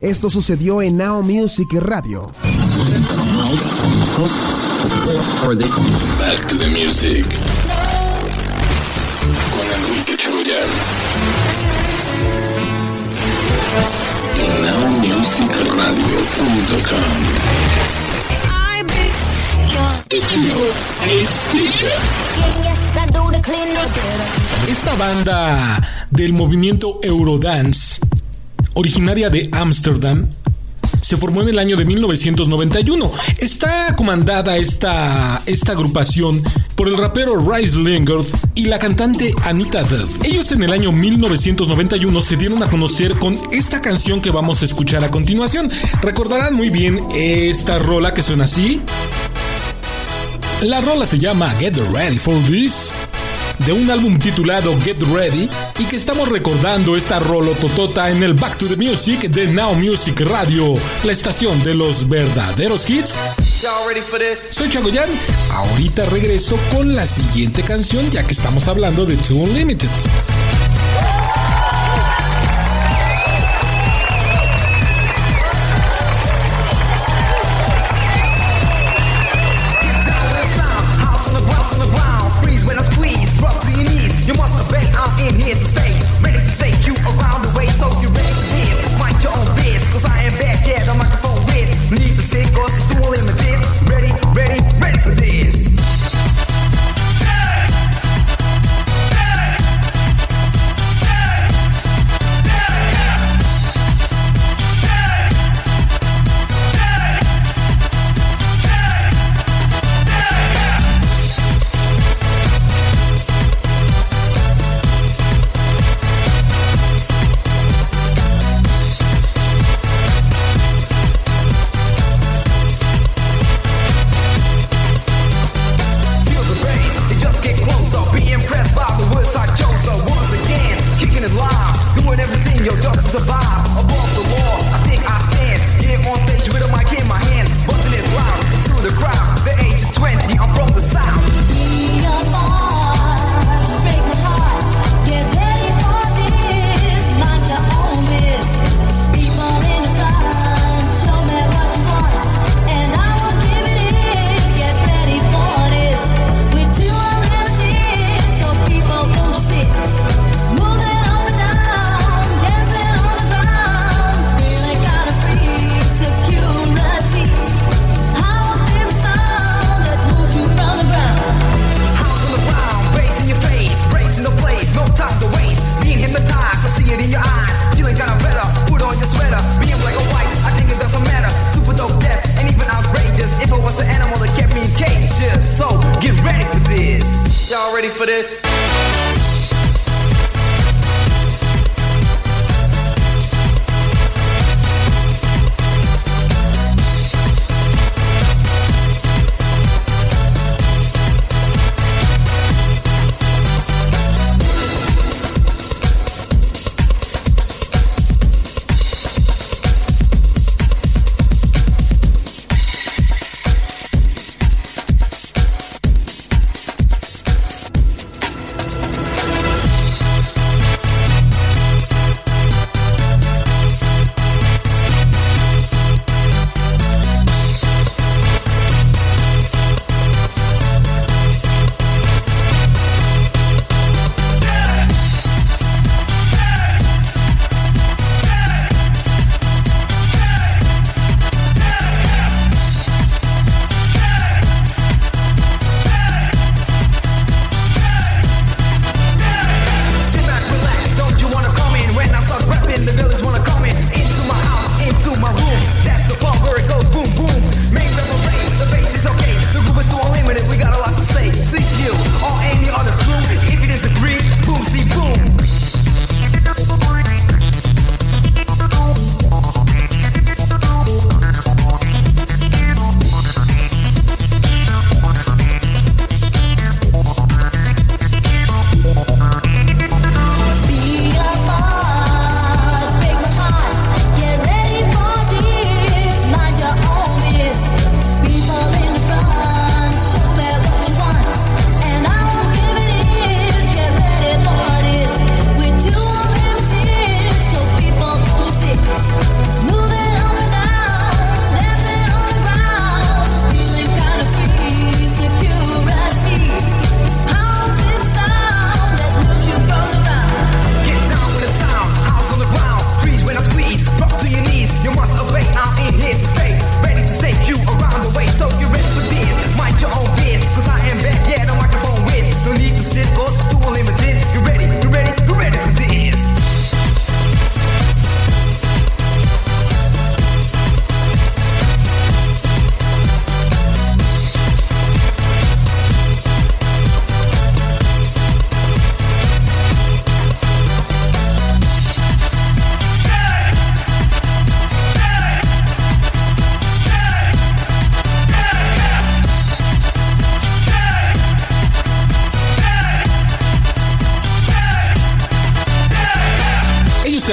Esto sucedió en Now Music Radio. Back to the music. Con Enrique Choyan. Y nowmusicradio.com. The station. Esta banda del movimiento Eurodance, originaria de Ámsterdam, se formó en el año de 1991. Está comandada esta, esta agrupación por el rapero Rice Lingard y la cantante Anita Duff. Ellos en el año 1991 se dieron a conocer con esta canción que vamos a escuchar a continuación. Recordarán muy bien esta rola que suena así. La rola se llama Get Ready for This de un álbum titulado Get Ready y que estamos recordando esta rolototota en el Back to the Music de Now Music Radio, la estación de los verdaderos hits. Soy Chagoyan, ahorita regreso con la siguiente canción ya que estamos hablando de Too Unlimited. Ready for this?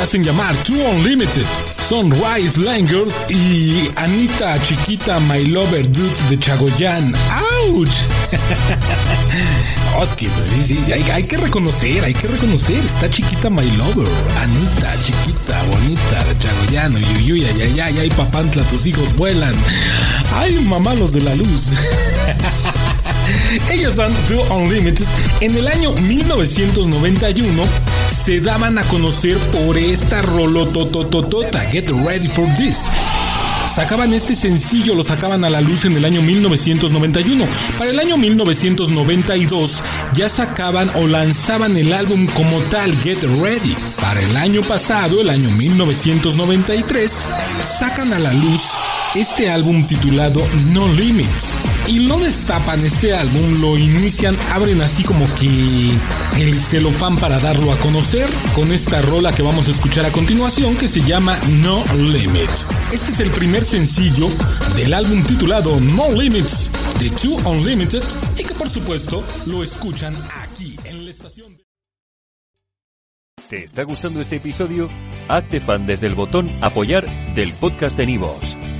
Hacen llamar True Unlimited. Son Rise Langers y Anita Chiquita My Lover Dude de Chagoyan. ¡Auch! Oski, sí, sí, hay, que reconocer, hay que reconocer. Está chiquita My Lover. Anita, chiquita, bonita, de Chagoyano. Yuyuy, ay, ay, papantla, tus hijos vuelan. Ay, mamá, los de la luz. Ellos son True Unlimited. En el año 1991 se daban a conocer por esta rolotototota, Get Ready for This. Sacaban este sencillo, lo sacaban a la luz en el año 1991. Para el año 1992 ya sacaban o lanzaban el álbum como tal, Get Ready. Para el año pasado, el año 1993, sacan a la luz este álbum titulado No Limits. Y lo destapan este álbum, lo inician, abren así como que el celofán para darlo a conocer con esta rola que vamos a escuchar a continuación que se llama No Limit. Este es el primer sencillo del álbum titulado No Limits de Two Unlimited y que por supuesto lo escuchan aquí en la estación. ¿Te está gustando este episodio? Hazte fan desde el botón apoyar del podcast de Nivos.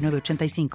906985.